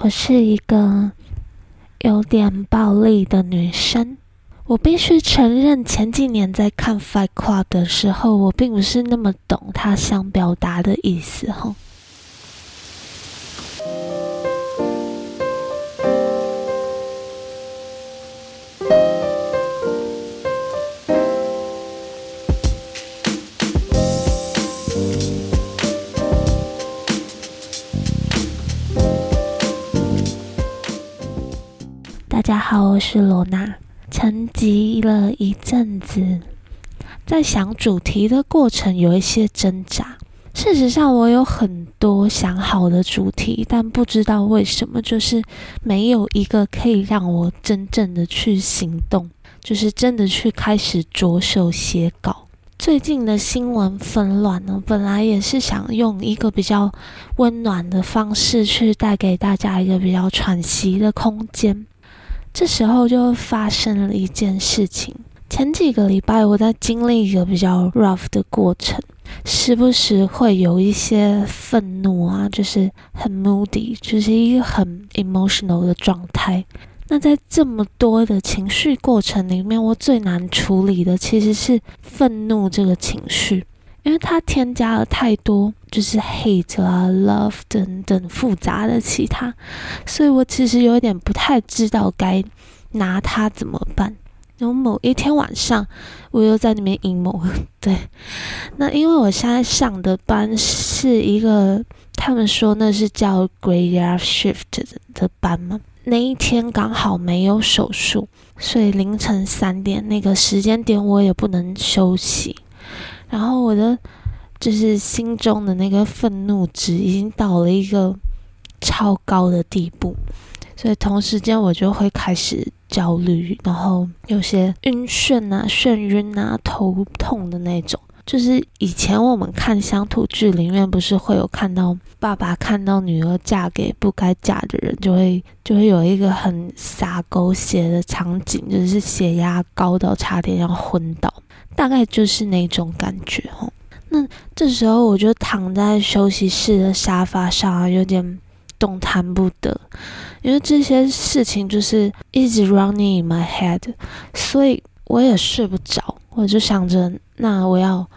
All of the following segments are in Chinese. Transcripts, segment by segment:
我是一个有点暴力的女生。我必须承认，前几年在看《Fight Club》的时候，我并不是那么懂他想表达的意思，哈。好，我是罗娜。沉寂了一阵子，在想主题的过程有一些挣扎。事实上，我有很多想好的主题，但不知道为什么，就是没有一个可以让我真正的去行动，就是真的去开始着手写稿。最近的新闻纷乱呢，本来也是想用一个比较温暖的方式去带给大家一个比较喘息的空间。这时候就发生了一件事情。前几个礼拜，我在经历一个比较 rough 的过程，时不时会有一些愤怒啊，就是很 moody，就是一个很 emotional 的状态。那在这么多的情绪过程里面，我最难处理的其实是愤怒这个情绪，因为它添加了太多。就是 hate 啊，love 等等复杂的其他，所以我其实有点不太知道该拿它怎么办。然后某一天晚上，我又在那边阴谋。对，那因为我现在上的班是一个，他们说那是叫 graveyard shift 的班嘛。那一天刚好没有手术，所以凌晨三点那个时间点我也不能休息。然后我的。就是心中的那个愤怒值已经到了一个超高的地步，所以同时间我就会开始焦虑，然后有些晕眩啊、眩晕啊、头痛的那种。就是以前我们看乡土剧里面，不是会有看到爸爸看到女儿嫁给不该嫁的人，就会就会有一个很洒狗血的场景，就是血压高到差点要昏倒，大概就是那种感觉哈。那这时候我就躺在休息室的沙发上，有点动弹不得，因为这些事情就是一直 running in my head，所以我也睡不着。我就想着，那我要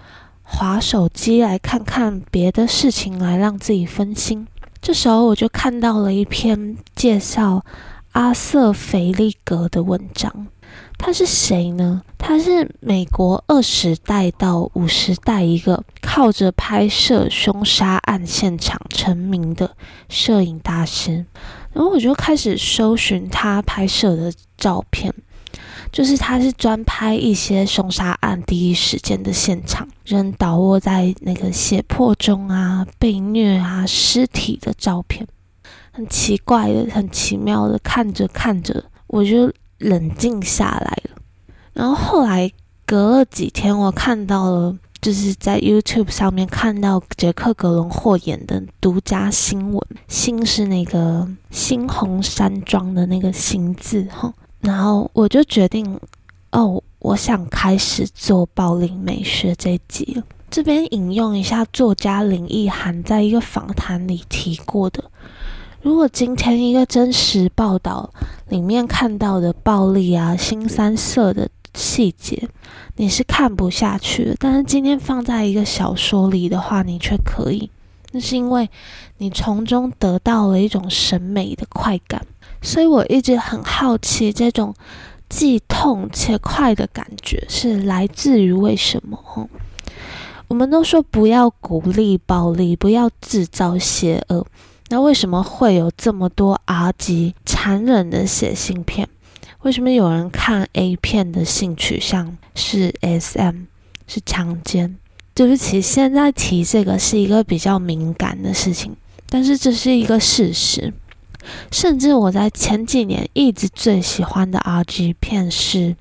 划手机来看看别的事情，来让自己分心。这时候我就看到了一篇介绍阿瑟·菲利格的文章。他是谁呢？他是美国二十代到五十代一个靠着拍摄凶杀案现场成名的摄影大师。然后我就开始搜寻他拍摄的照片，就是他是专拍一些凶杀案第一时间的现场，人倒卧在那个血泊中啊，被虐啊，尸体的照片，很奇怪的，很奇妙的，看着看着我就。冷静下来了，然后后来隔了几天，我看到了，就是在 YouTube 上面看到杰克·格伦霍演的独家新闻，新是那个猩红山庄的那个新字哈，然后我就决定，哦，我想开始做暴力美学这集。这边引用一下作家林奕涵在一个访谈里提过的。如果今天一个真实报道里面看到的暴力啊、新三色的细节，你是看不下去的；但是今天放在一个小说里的话，你却可以。那是因为你从中得到了一种审美的快感。所以我一直很好奇，这种既痛且快的感觉是来自于为什么？我们都说不要鼓励暴力，不要制造邪恶。那为什么会有这么多 R 级残忍的血腥片？为什么有人看 A 片的性取向是 SM，是强奸？对不起，现在提这个是一个比较敏感的事情，但是这是一个事实。甚至我在前几年一直最喜欢的 R 级片是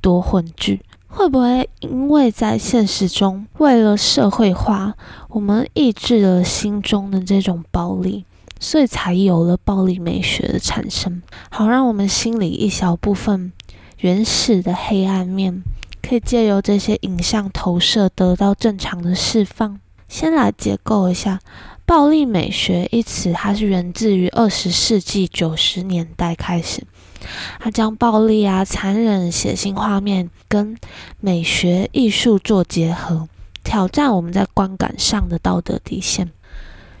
多混剧。会不会因为在现实中，为了社会化，我们抑制了心中的这种暴力，所以才有了暴力美学的产生？好，让我们心里一小部分原始的黑暗面，可以借由这些影像投射得到正常的释放。先来结构一下，暴力美学一词，它是源自于二十世纪九十年代开始，它将暴力啊、残忍、血腥画面跟美学艺术做结合，挑战我们在观感上的道德底线。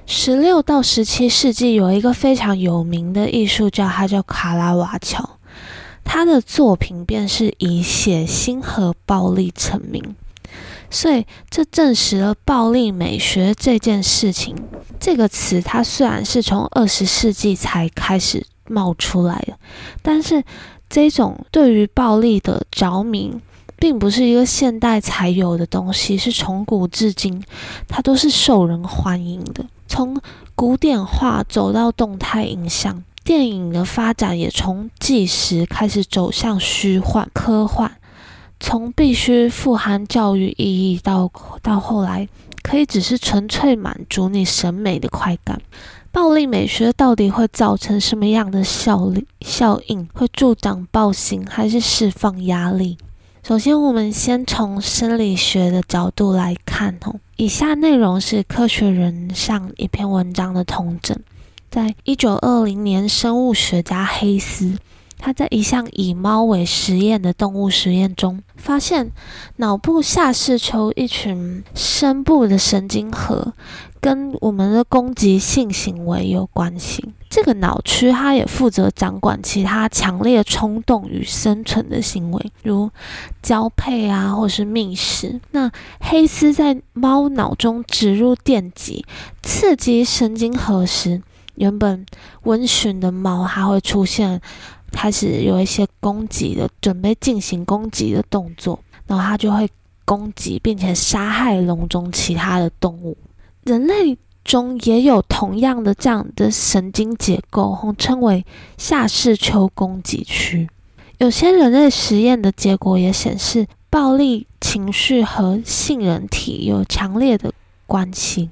十六到十七世纪有一个非常有名的艺术家，他叫卡拉瓦乔，他的作品便是以血腥和暴力成名。所以，这证实了暴力美学这件事情。这个词，它虽然是从二十世纪才开始冒出来的，但是这种对于暴力的着迷，并不是一个现代才有的东西，是从古至今，它都是受人欢迎的。从古典画走到动态影像，电影的发展也从纪实开始走向虚幻、科幻。从必须富含教育意义到到后来可以只是纯粹满足你审美的快感，暴力美学到底会造成什么样的效力效应？会助长暴行还是释放压力？首先，我们先从生理学的角度来看哦。以下内容是科学人上一篇文章的通证，在一九二零年，生物学家黑斯。他在一项以猫为实验的动物实验中，发现脑部下视丘一群深部的神经核跟我们的攻击性行为有关系。这个脑区它也负责掌管其他强烈冲动与生存的行为，如交配啊，或是觅食。那黑斯在猫脑中植入电极，刺激神经核时，原本温驯的猫还会出现。开始有一些攻击的，准备进行攻击的动作，然后它就会攻击并且杀害笼中其他的动物。人类中也有同样的这样的神经结构，称为下视丘攻击区。有些人类实验的结果也显示，暴力情绪和杏仁体有强烈的关系。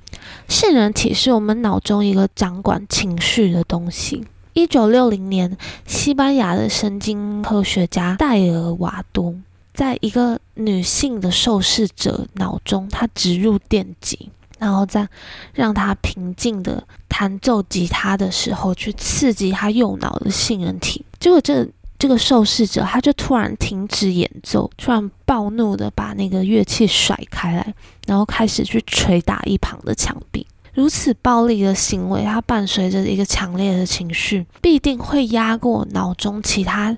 杏仁体是我们脑中一个掌管情绪的东西。一九六零年，西班牙的神经科学家戴尔瓦多在一个女性的受试者脑中，他植入电极，然后再让她平静的弹奏吉他的时候，去刺激她右脑的杏仁体。结果，这这个受试者他就突然停止演奏，突然暴怒的把那个乐器甩开来，然后开始去捶打一旁的墙壁。如此暴力的行为，它伴随着一个强烈的情绪，必定会压过脑中其他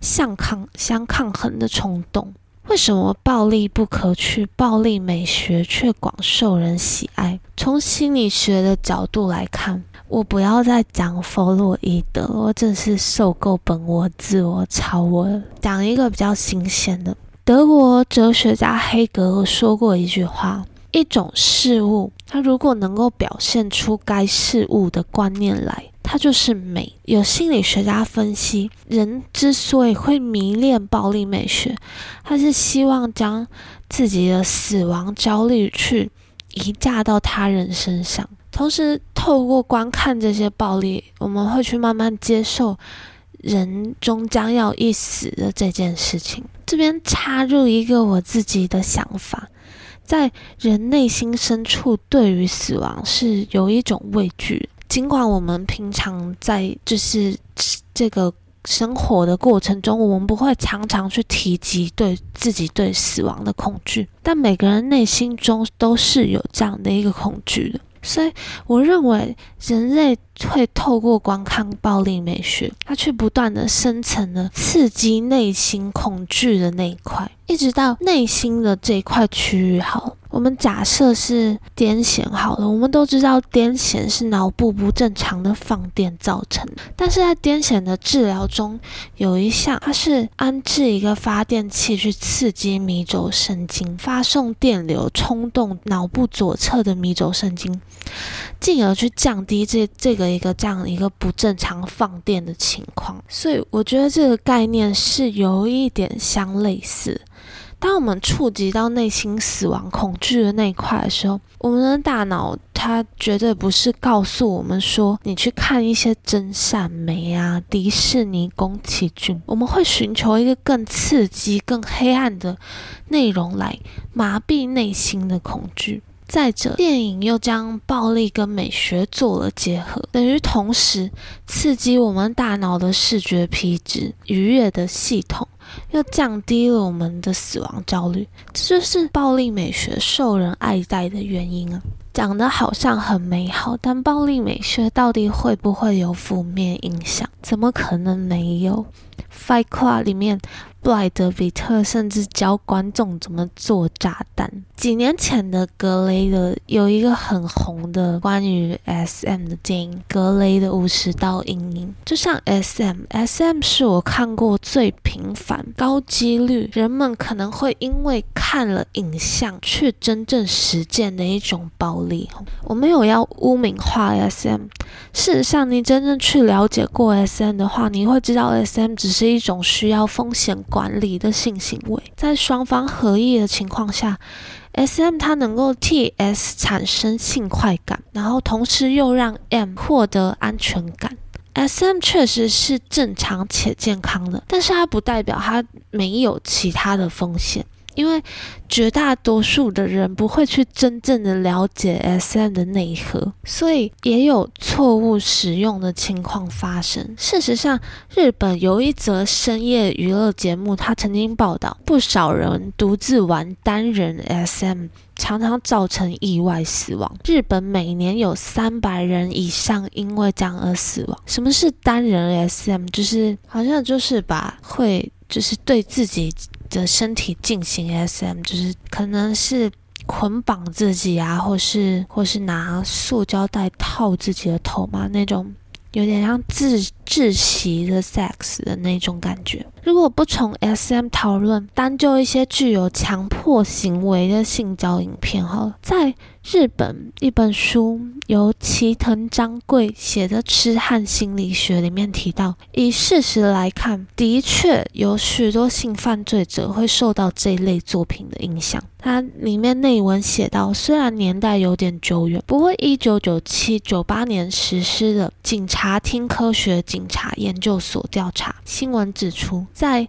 相抗相抗衡的冲动。为什么暴力不可取，暴力美学却广受人喜爱？从心理学的角度来看，我不要再讲弗洛伊德，我真是受够本我、自我、超我了。讲一个比较新鲜的，德国哲学家黑格尔说过一句话。一种事物，它如果能够表现出该事物的观念来，它就是美。有心理学家分析，人之所以会迷恋暴力美学，他是希望将自己的死亡焦虑去移嫁到他人身上，同时透过观看这些暴力，我们会去慢慢接受人终将要一死的这件事情。这边插入一个我自己的想法。在人内心深处，对于死亡是有一种畏惧。尽管我们平常在就是这个生活的过程中，我们不会常常去提及对自己对死亡的恐惧，但每个人内心中都是有这样的一个恐惧的。所以，我认为人类会透过观看暴力美学，它去不断的深层的刺激内心恐惧的那一块，一直到内心的这一块区域。好。我们假设是癫痫好了，我们都知道癫痫是脑部不正常的放电造成。但是在癫痫的治疗中，有一项它是安置一个发电器去刺激迷走神经，发送电流冲动脑部左侧的迷走神经，进而去降低这这个一个这样一个不正常放电的情况。所以我觉得这个概念是有一点相类似。当我们触及到内心死亡恐惧的那一块的时候，我们的大脑它绝对不是告诉我们说你去看一些真善美啊、迪士尼、宫崎骏，我们会寻求一个更刺激、更黑暗的内容来麻痹内心的恐惧。再者，电影又将暴力跟美学做了结合，等于同时刺激我们大脑的视觉皮质愉悦的系统，又降低了我们的死亡焦虑。这就是暴力美学受人爱戴的原因啊！讲的好像很美好，但暴力美学到底会不会有负面影响？怎么可能没有？《Fight Club》里面，布莱德比特甚至教观众怎么做炸弹。几年前的格雷的有一个很红的关于 SM 的电影《格雷的五十道阴影》，就像 SM，SM 是我看过最频繁、高几率，人们可能会因为看了影像去真正实践的一种暴力。我没有要污名化 SM，事实上，你真正去了解过 SM 的话，你会知道 SM 只是。一种需要风险管理的性行为，在双方合意的情况下，S.M. 它能够替 S 产生性快感，然后同时又让 M 获得安全感。S.M. 确实是正常且健康的，但是它不代表它没有其他的风险。因为绝大多数的人不会去真正的了解 SM 的内核，所以也有错误使用的情况发生。事实上，日本有一则深夜娱乐节目，他曾经报道，不少人独自玩单人 SM，常常造成意外死亡。日本每年有三百人以上因为这样而死亡。什么是单人 SM？就是好像就是把会就是对自己。的身体进行 SM，就是可能是捆绑自己啊，或是或是拿塑胶袋套自己的头嘛，那种有点像自窒息的 sex 的那种感觉。如果不从 SM 讨论，单就一些具有强迫行为的性交影片，好了，在。日本一本书由齐藤章贵写的《痴汉心理学》里面提到，以事实来看，的确有许多性犯罪者会受到这一类作品的影响。它里面内文写到，虽然年代有点久远，不过一九九七、九八年实施的警察厅科学警察研究所调查新闻指出，在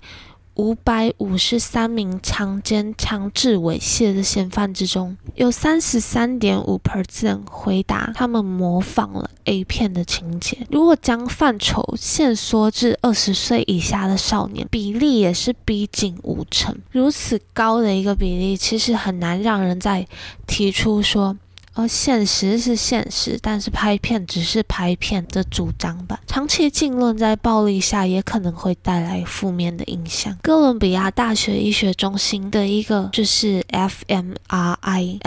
五百五十三名强奸、强制猥亵的嫌犯之中，有三十三点五 percent 回答他们模仿了 A 片的情节。如果将范畴限缩至二十岁以下的少年，比例也是逼近五成。如此高的一个比例，其实很难让人再提出说。而现实是现实，但是拍片只是拍片的主张吧。长期浸润在暴力下，也可能会带来负面的影响。哥伦比亚大学医学中心的一个就是 fMRI，fMRI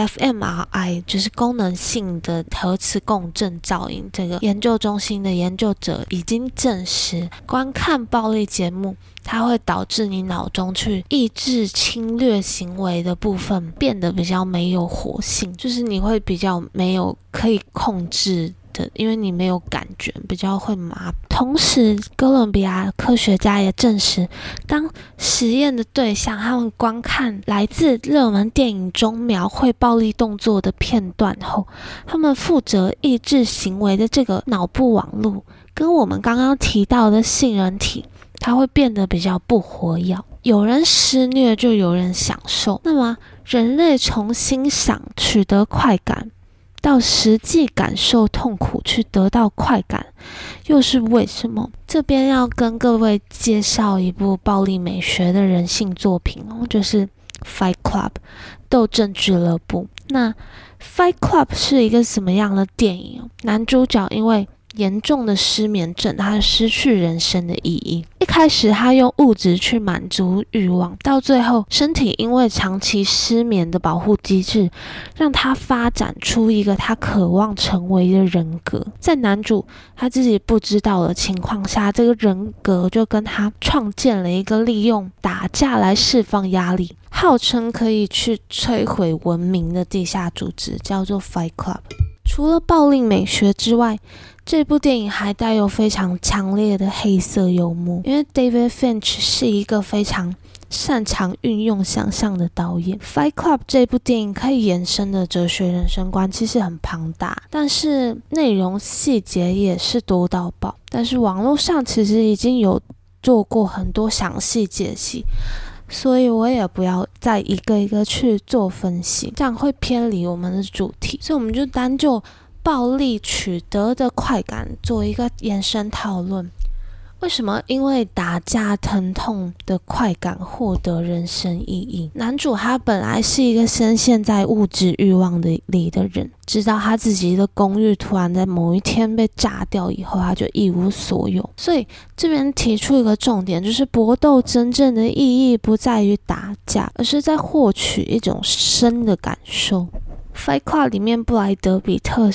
就是功能性的核磁共振造影这个研究中心的研究者已经证实，观看暴力节目。它会导致你脑中去抑制侵略行为的部分变得比较没有活性，就是你会比较没有可以控制的，因为你没有感觉，比较会麻。同时，哥伦比亚科学家也证实，当实验的对象他们观看来自热门电影中描绘暴力动作的片段后，他们负责抑制行为的这个脑部网络，跟我们刚刚提到的杏仁体。它会变得比较不活跃，有人施虐就有人享受。那么，人类从欣赏取得快感，到实际感受痛苦去得到快感，又是为什么？这边要跟各位介绍一部暴力美学的人性作品哦，就是《Fight Club》斗争俱乐部。那《Fight Club》是一个什么样的电影？男主角因为严重的失眠症，他失去人生的意义。一开始，他用物质去满足欲望，到最后，身体因为长期失眠的保护机制，让他发展出一个他渴望成为的人格。在男主他自己不知道的情况下，这个人格就跟他创建了一个利用打架来释放压力，号称可以去摧毁文明的地下组织，叫做 Fight Club。除了暴力美学之外，这部电影还带有非常强烈的黑色幽默，因为 David Finch 是一个非常擅长运用想象的导演。Fight Club 这部电影可以延伸的哲学人生观其实很庞大，但是内容细节也是多到爆。但是网络上其实已经有做过很多详细解析。所以我也不要再一个一个去做分析，这样会偏离我们的主题。所以我们就单就暴力取得的快感做一个延伸讨论。为什么？因为打架疼痛的快感获得人生意义。男主他本来是一个深陷在物质欲望的里的人，直到他自己的公寓突然在某一天被炸掉以后，他就一无所有。所以这边提出一个重点，就是搏斗真正的意义不在于打架，而是在获取一种深的感受。《Fight Club》里面布莱德比特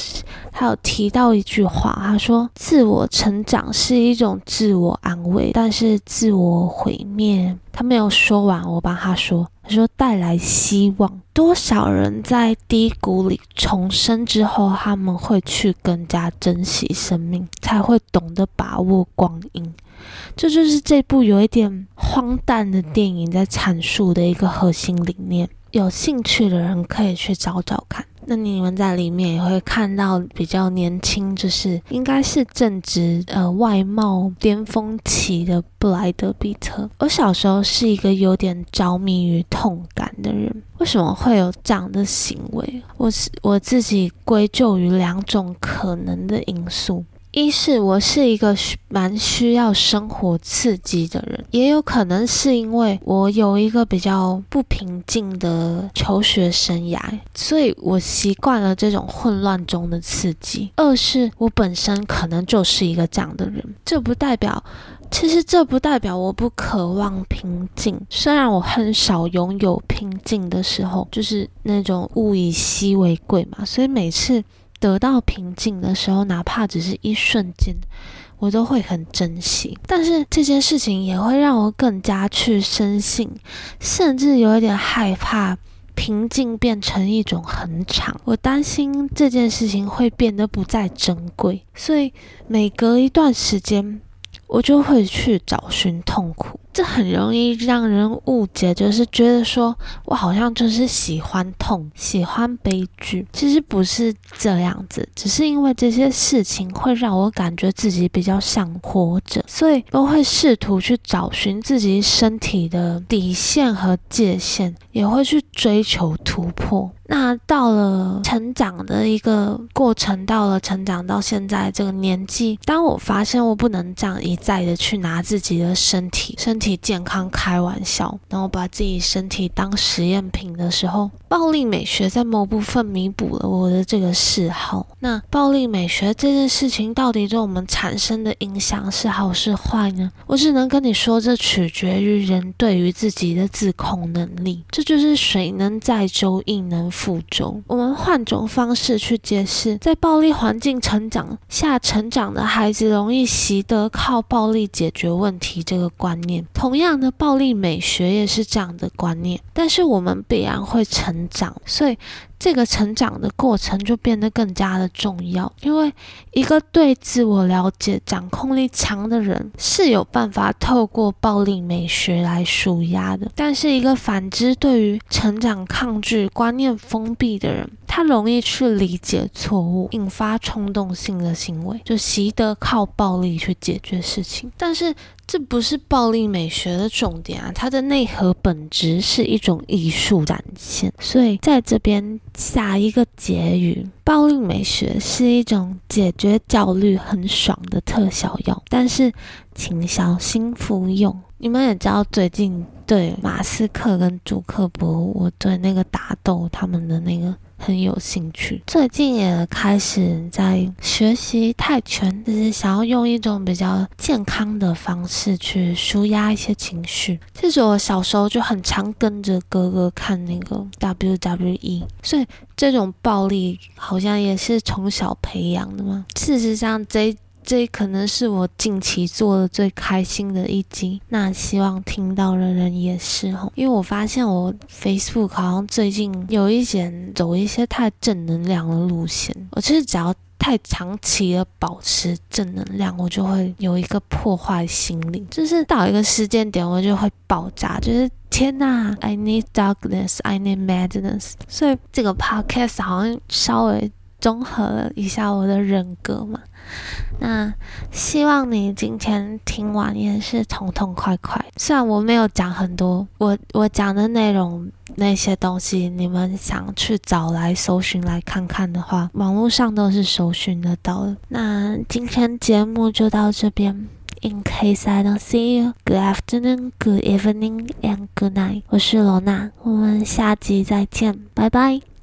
他有提到一句话，他说：“自我成长是一种自我安慰，但是自我毁灭。”他没有说完，我帮他说：“他说带来希望。多少人在低谷里重生之后，他们会去更加珍惜生命，才会懂得把握光阴。这就是这部有一点荒诞的电影在阐述的一个核心理念。”有兴趣的人可以去找找看。那你们在里面也会看到比较年轻，就是应该是正值呃外貌巅峰期的布莱德比特。我小时候是一个有点着迷于痛感的人。为什么会有这样的行为？我是我自己归咎于两种可能的因素。一是我是一个蛮需要生活刺激的人，也有可能是因为我有一个比较不平静的求学生涯，所以我习惯了这种混乱中的刺激。二是我本身可能就是一个这样的人，这不代表，其实这不代表我不渴望平静。虽然我很少拥有平静的时候，就是那种物以稀为贵嘛，所以每次。得到平静的时候，哪怕只是一瞬间，我都会很珍惜。但是这件事情也会让我更加去深信，甚至有一点害怕平静变成一种恒常。我担心这件事情会变得不再珍贵，所以每隔一段时间，我就会去找寻痛苦。这很容易让人误解，就是觉得说我好像就是喜欢痛，喜欢悲剧。其实不是这样子，只是因为这些事情会让我感觉自己比较像活着，所以都会试图去找寻自己身体的底线和界限，也会去追求突破。那到了成长的一个过程，到了成长到现在这个年纪，当我发现我不能这样一再的去拿自己的身体，身体。健康开玩笑，然后把自己身体当实验品的时候，暴力美学在某部分弥补了我的这个嗜好。那暴力美学这件事情到底对我们产生的影响是好是坏呢？我只能跟你说，这取决于人对于自己的自控能力。这就是水能载舟，亦能覆舟。我们换种方式去解释，在暴力环境成长下成长的孩子，容易习得靠暴力解决问题这个观念。同样的暴力美学也是这样的观念，但是我们必然会成长，所以。这个成长的过程就变得更加的重要，因为一个对自我了解、掌控力强的人是有办法透过暴力美学来舒压的。但是，一个反之，对于成长抗拒、观念封闭的人，他容易去理解错误，引发冲动性的行为，就习得靠暴力去解决事情。但是，这不是暴力美学的重点啊，它的内核本质是一种艺术展现。所以，在这边。下一个结语：暴力美学是一种解决焦虑很爽的特效药，但是请小心服用。你们也知道，最近对马斯克跟朱克伯，我对那个打斗他们的那个。很有兴趣，最近也开始在学习泰拳，就是想要用一种比较健康的方式去舒压一些情绪。其实我小时候就很常跟着哥哥看那个 WWE，所以这种暴力好像也是从小培养的嘛。事实上，这。这可能是我近期做的最开心的一集，那希望听到的人也是吼，因为我发现我 Facebook 好像最近有一点走一些太正能量的路线，我其实只要太长期的保持正能量，我就会有一个破坏心理，就是到一个时间点我就会爆炸，就是天呐，I need darkness, I need madness，所以这个 podcast 好像稍微。综合了一下我的人格嘛。那希望你今天听完也是痛痛快快。虽然我没有讲很多，我我讲的内容那些东西，你们想去找来搜寻来看看的话，网络上都是搜寻得到的。那今天节目就到这边。In case I don't see you, good afternoon, good evening, and good night。我是罗娜，我们下集再见，拜拜。